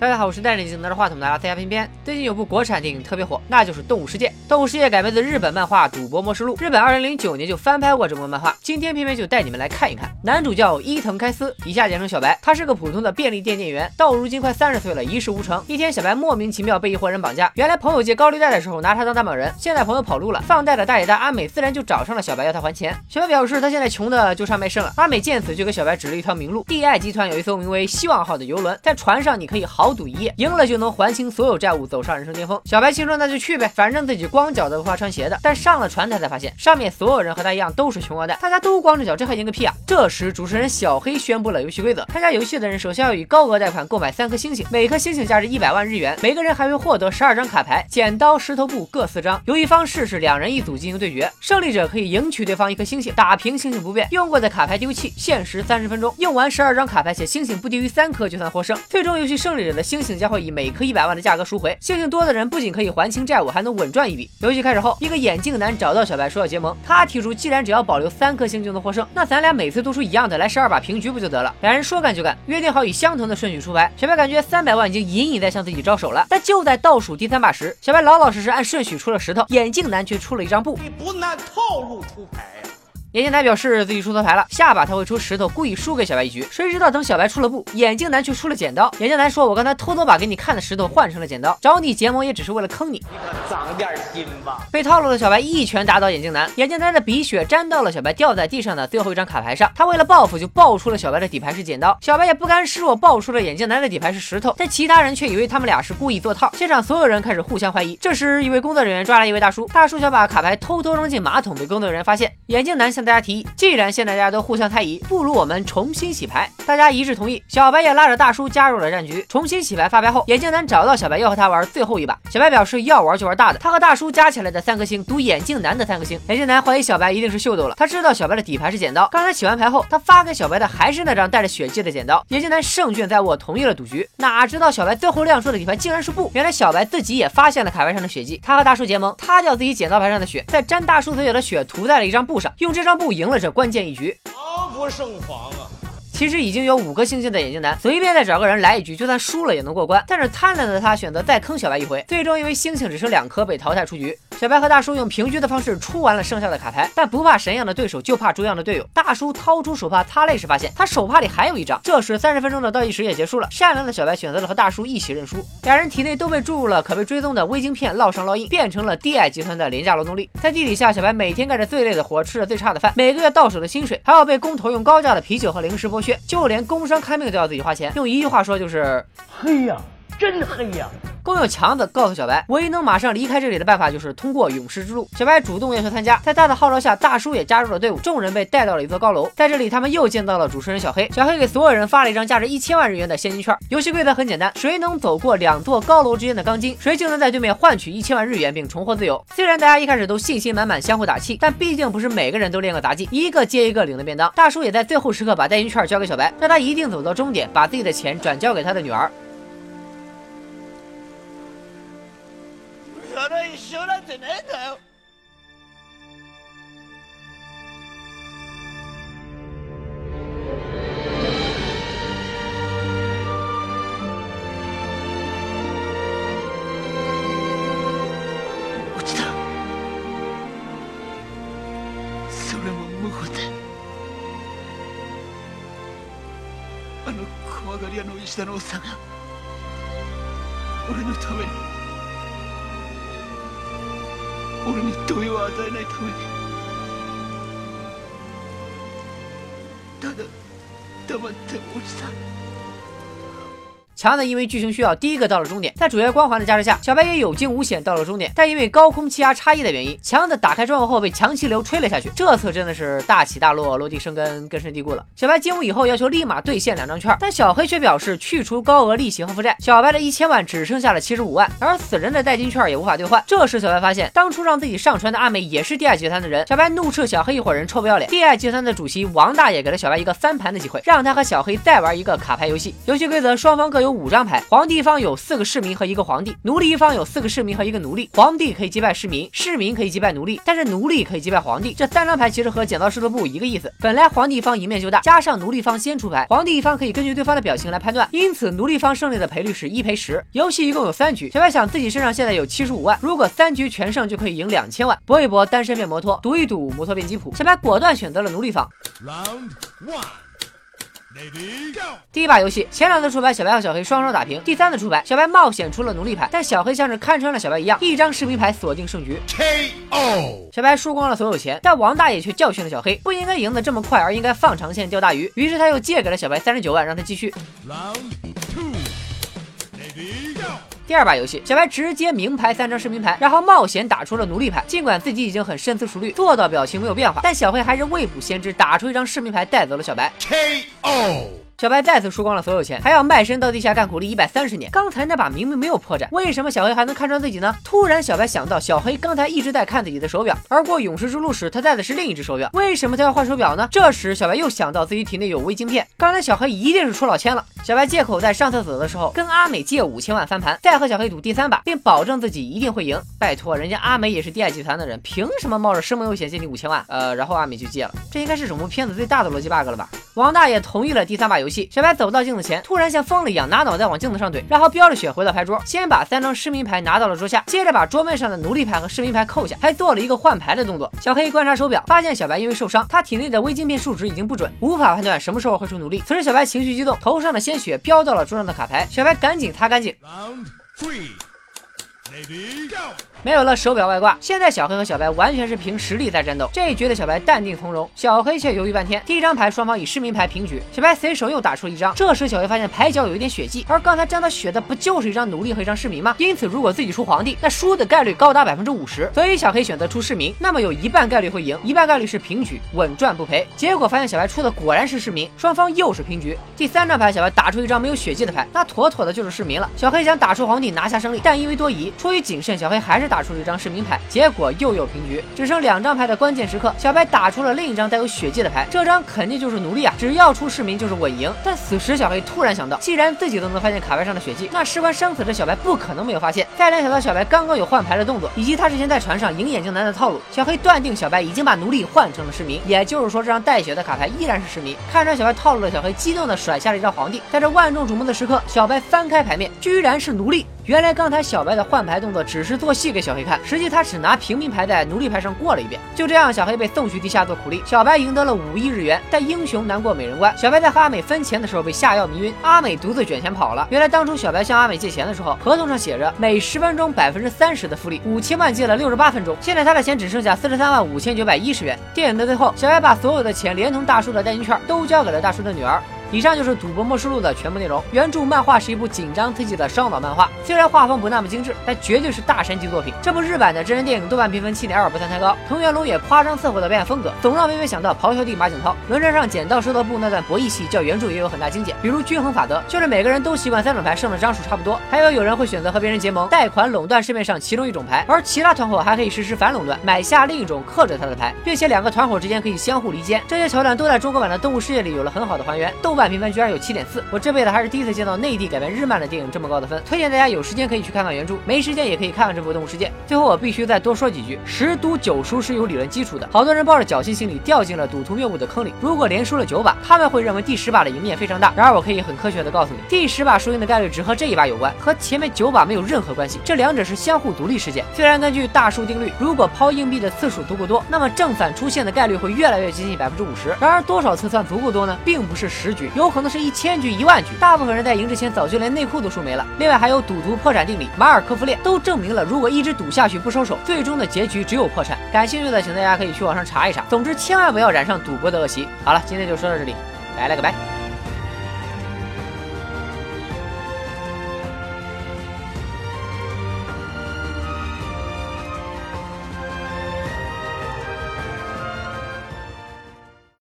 大家好，我是戴着眼镜拿着话筒的阿拉斯加偏偏。最近有部国产电影特别火，那就是《动物世界》。《动物世界》改编自日本漫画《赌博模式录》，日本2009年就翻拍过这部漫画。今天偏偏就带你们来看一看。男主叫伊藤开司，以下简称小白。他是个普通的便利店店员，到如今快三十岁了，一事无成。一天，小白莫名其妙被一伙人绑架。原来朋友借高利贷的时候拿他当担保人，现在朋友跑路了，放贷的大爷大阿美自然就找上了小白要他还钱。小白表示他现在穷的就差卖肾了。阿美见此就给小白指了一条明路。地爱集团有一艘名为希望号的游轮，在船上你可以毫豪赌一夜，赢了。就能还清所有债务，走上人生巅峰。小白心说那就去呗，反正自己光脚的不怕穿鞋的。但上了船，他才发现上面所有人和他一样都是穷二代，大家都光着脚，这还赢个屁啊！这时主持人小黑宣布了游戏规则：参加游戏的人首先要以高额贷款购买三颗星星，每颗星星价值一百万日元。每个人还会获得十二张卡牌，剪刀石头布各四张。游戏方式是两人一组进行对决，胜利者可以赢取对方一颗星星，打平星星不变。用过的卡牌丢弃，限时三十分钟。用完十二张卡牌且星星不低于三颗就算获胜。最终游戏胜利者的星星将会以每颗一百万的价格赎回，星星多的人不仅可以还清债务，还能稳赚一笔。游戏开始后，一个眼镜男找到小白说要结盟，他提出既然只要保留三颗星就能获胜，那咱俩每次都出一样的，来十二把平局不就得了？两人说干就干，约定好以相同的顺序出牌。小白感觉三百万已经隐隐在向自己招手了，但就在倒数第三把时，小白老老实实按顺序出了石头，眼镜男却出了一张布。你不按套路出牌？眼镜男表示自己出错牌了，下把他会出石头，故意输给小白一局。谁知道等小白出了布，眼镜男却出了剪刀。眼镜男说：“我刚才偷偷把给你看的石头换成了剪刀，找你结盟也只是为了坑你。”你可长点心吧！被套路的小白一拳打倒眼镜男，眼镜男的鼻血沾到了小白掉在地上的最后一张卡牌上。他为了报复，就爆出了小白的底牌是剪刀。小白也不甘示弱，爆出了眼镜男的底牌是石头。但其他人却以为他们俩是故意做套，现场所有人开始互相怀疑。这时，一位工作人员抓来一位大叔，大叔想把卡牌偷偷扔进马桶，被工作人员发现。眼镜男向大家提议，既然现在大家都互相猜疑，不如我们重新洗牌。大家一致同意，小白也拉着大叔加入了战局。重新洗牌发牌后，眼镜男找到小白要和他玩最后一把。小白表示要玩就玩大的，他和大叔加起来的三颗星赌眼镜男的三颗星。眼镜男怀疑小白一定是秀逗了，他知道小白的底牌是剪刀。刚才洗完牌后，他发给小白的还是那张带着血迹的剪刀。眼镜男胜券在握，同意了赌局。哪知道小白最后亮出的底牌竟然是布，原来小白自己也发现了卡牌上的血迹。他和大叔结盟，擦掉自己剪刀牌上的血，再沾大叔嘴角的血涂在了一张布上，用这张布赢了这关键一局。防不胜防啊！其实已经有五颗星星的眼镜男，随便再找个人来一局，就算输了也能过关。但是贪婪的他选择再坑小白一回，最终因为星星只剩两颗被淘汰出局。小白和大叔用平局的方式出完了剩下的卡牌，但不怕神一样的对手，就怕猪一样的队友。大叔掏出手帕擦泪时，发现他手帕里还有一张。这时三十分钟的倒计时也结束了，善良的小白选择了和大叔一起认输。两人体内都被注入了可被追踪的微晶片，烙上烙印，变成了地爱集团的廉价劳动力。在地底下，小白每天干着最累的活，吃着最差的饭，每个月到手的薪水还要被工头用高价的啤酒和零食剥削，就连工伤看病都要自己花钱。用一句话说就是黑呀，真黑呀！工友强子告诉小白，唯一能马上离开这里的办法就是通过勇士之路。小白主动要求参加，在他的号召下，大叔也加入了队伍。众人被带到了一座高楼，在这里他们又见到了主持人小黑。小黑给所有人发了一张价值一千万日元的现金券。游戏规则很简单，谁能走过两座高楼之间的钢筋，谁就能在对面换取一千万日元并重获自由。虽然大家一开始都信心满满，相互打气，但毕竟不是每个人都练过杂技，一个接一个领的便当。大叔也在最后时刻把代金券交给小白，让他一定走到终点，把自己的钱转交给他的女儿。の一生なんてねえんだよ。あの怖がり屋の石田のおっさんが俺のために。俺に問いを与えないために。ただ黙っておじさん强子因为剧情需要，第一个到了终点，在主角光环的加持下，小白也有惊无险到了终点。但因为高空气压差异的原因，强子打开窗户后被强气流吹了下去。这次真的是大起大落，落地生根，根深蒂固了。小白进屋以后要求立马兑现两张券，但小黑却表示去除高额利息和负债，小白的一千万只剩下了七十五万，而死人的代金券也无法兑换。这时小白发现，当初让自己上船的阿美也是第二集团的人。小白怒斥小黑一伙人臭不要脸。第二集团的主席王大爷给了小白一个翻盘的机会，让他和小黑再玩一个卡牌游戏。游戏规则：双方各有。有五张牌，皇帝一方有四个市民和一个皇帝，奴隶一方有四个市民和一个奴隶。皇帝可以击败市民，市民可以击败奴隶，但是奴隶可以击败皇帝。这三张牌其实和剪刀石头布一个意思。本来皇帝一方赢面就大，加上奴隶方先出牌，皇帝一方可以根据对方的表情来判断，因此奴隶方胜利的赔率是一赔十。游戏一共有三局，小白想自己身上现在有七十五万，如果三局全胜就可以赢两千万。搏一搏，单身变摩托，赌一赌，摩托变吉普。小白果断选择了奴隶方。Round one. 第一把游戏，前两次出牌，小白和小黑双双打平。第三次出牌，小白冒险出了奴隶牌，但小黑像是看穿了小白一样，一张士兵牌锁定胜局。KO。小白输光了所有钱，但王大爷却教训了小黑，不应该赢得这么快，而应该放长线钓大鱼。于是他又借给了小白三十九万，让他继续。第二把游戏，小白直接明牌三张市民牌，然后冒险打出了奴隶牌。尽管自己已经很深思熟虑，做到表情没有变化，但小黑还是未卜先知，打出一张市民牌带走了小白。KO。小白再次输光了所有钱，还要卖身到地下干苦力一百三十年。刚才那把明明没有破绽，为什么小黑还能看穿自己呢？突然，小白想到小黑刚才一直在看自己的手表，而过勇士之路时他戴的是另一只手表，为什么他要换手表呢？这时，小白又想到自己体内有微晶片，刚才小黑一定是出老千了。小白借口在上厕所的时候跟阿美借五千万翻盘，再和小黑赌第三把，并保证自己一定会赢。拜托，人家阿美也是第二集团的人，凭什么冒着生命危险借你五千万？呃，然后阿美就借了，这应该是整部片子最大的逻辑 bug 了吧？王大爷同意了第三把游戏，小白走到镜子前，突然像疯了一样拿脑袋往镜子上怼，然后飙着血回到牌桌，先把三张市民牌拿到了桌下，接着把桌面上的奴隶牌和市民牌扣下，还做了一个换牌的动作。小黑观察手表，发现小白因为受伤，他体内的微晶片数值已经不准，无法判断什么时候会出奴隶。此时小白情绪激动，头上的鲜血飙到了桌上的卡牌，小白赶紧擦干净。没有了手表外挂，现在小黑和小白完全是凭实力在战斗。这一局的小白淡定从容，小黑却犹豫半天。第一张牌双方以市民牌平局，小白随手又打出了一张。这时小黑发现牌角有一点血迹，而刚才沾到血的不就是一张奴隶和一张市民吗？因此如果自己出皇帝，那输的概率高达百分之五十。所以小黑选择出市民，那么有一半概率会赢，一半概率是平局，稳赚不赔。结果发现小白出的果然是市民，双方又是平局。第三张牌小白打出一张没有血迹的牌，那妥妥的就是市民了。小黑想打出皇帝拿下胜利，但因为多疑，出于谨慎，小黑还是打出了一张市民。牌，结果又有平局，只剩两张牌的关键时刻，小白打出了另一张带有血迹的牌，这张肯定就是奴隶啊！只要出市民就是稳赢。但此时小黑突然想到，既然自己都能发现卡牌上的血迹，那事关生死的小白不可能没有发现。再联想到小白刚刚有换牌的动作，以及他之前在船上赢眼镜男的套路，小黑断定小白已经把奴隶换成了市民，也就是说这张带血的卡牌依然是市民。看穿小白套路的小黑激动的甩下了一张皇帝，在这万众瞩目的时刻，小白翻开牌面，居然是奴隶。原来刚才小白的换牌动作只是做戏给小黑看，实际他只拿平民牌在奴隶牌上过了一遍。就这样，小黑被送去地下做苦力，小白赢得了五亿日元。但英雄难过美人关，小白在和阿美分钱的时候被下药迷晕，阿美独自卷钱跑了。原来当初小白向阿美借钱的时候，合同上写着每十分钟百分之三十的复利，五千万借了六十八分钟，现在他的钱只剩下四十三万五千九百一十元。电影的最后，小白把所有的钱连同大叔的代金券都交给了大叔的女儿。以上就是《赌博默示录》的全部内容。原著漫画是一部紧张刺激的烧脑漫画，虽然画风不那么精致，但绝对是大神级作品。这部日版的真人电影豆瓣评分七点二，不算太高。藤原龙也夸张测绘的表演风格，总让微微想到咆哮帝马景涛。轮战上剪刀石头布那段博弈戏，较原著也有很大精简。比如均衡法则，就是每个人都习惯三种牌胜的张数差不多。还有有人会选择和别人结盟，贷款垄断市面上其中一种牌，而其他团伙还可以实施反垄断，买下另一种克制他的牌，并且两个团伙之间可以相互离间。这些桥段都在中国版的《动物世界》里有了很好的还原。豆瓣评分居然有七点。四，我这辈子还是第一次见到内地改编日漫的电影这么高的分，推荐大家有时间可以去看看原著，没时间也可以看看这部《动物世界》。最后我必须再多说几句，十赌九输是有理论基础的，好多人抱着侥幸心理掉进了赌徒谬误的坑里。如果连输了九把，他们会认为第十把的赢面非常大。然而我可以很科学的告诉你，第十把输赢的概率只和这一把有关，和前面九把没有任何关系，这两者是相互独立事件。虽然根据大数定律，如果抛硬币的次数足够多，那么正反出现的概率会越来越接近百分之五十。然而多少次算足够多呢？并不是十局，有可能是一千局、一万局。大部分人在赢之前早就连内裤都输没了。另外还有赌徒破产定理、马尔科夫链，都证明了如果一直赌下去不收手，最终的结局只有破产。感兴趣的，请大家可以去网上查一查。总之，千万不要染上赌博的恶习。好了，今天就说到这里，拜了个拜。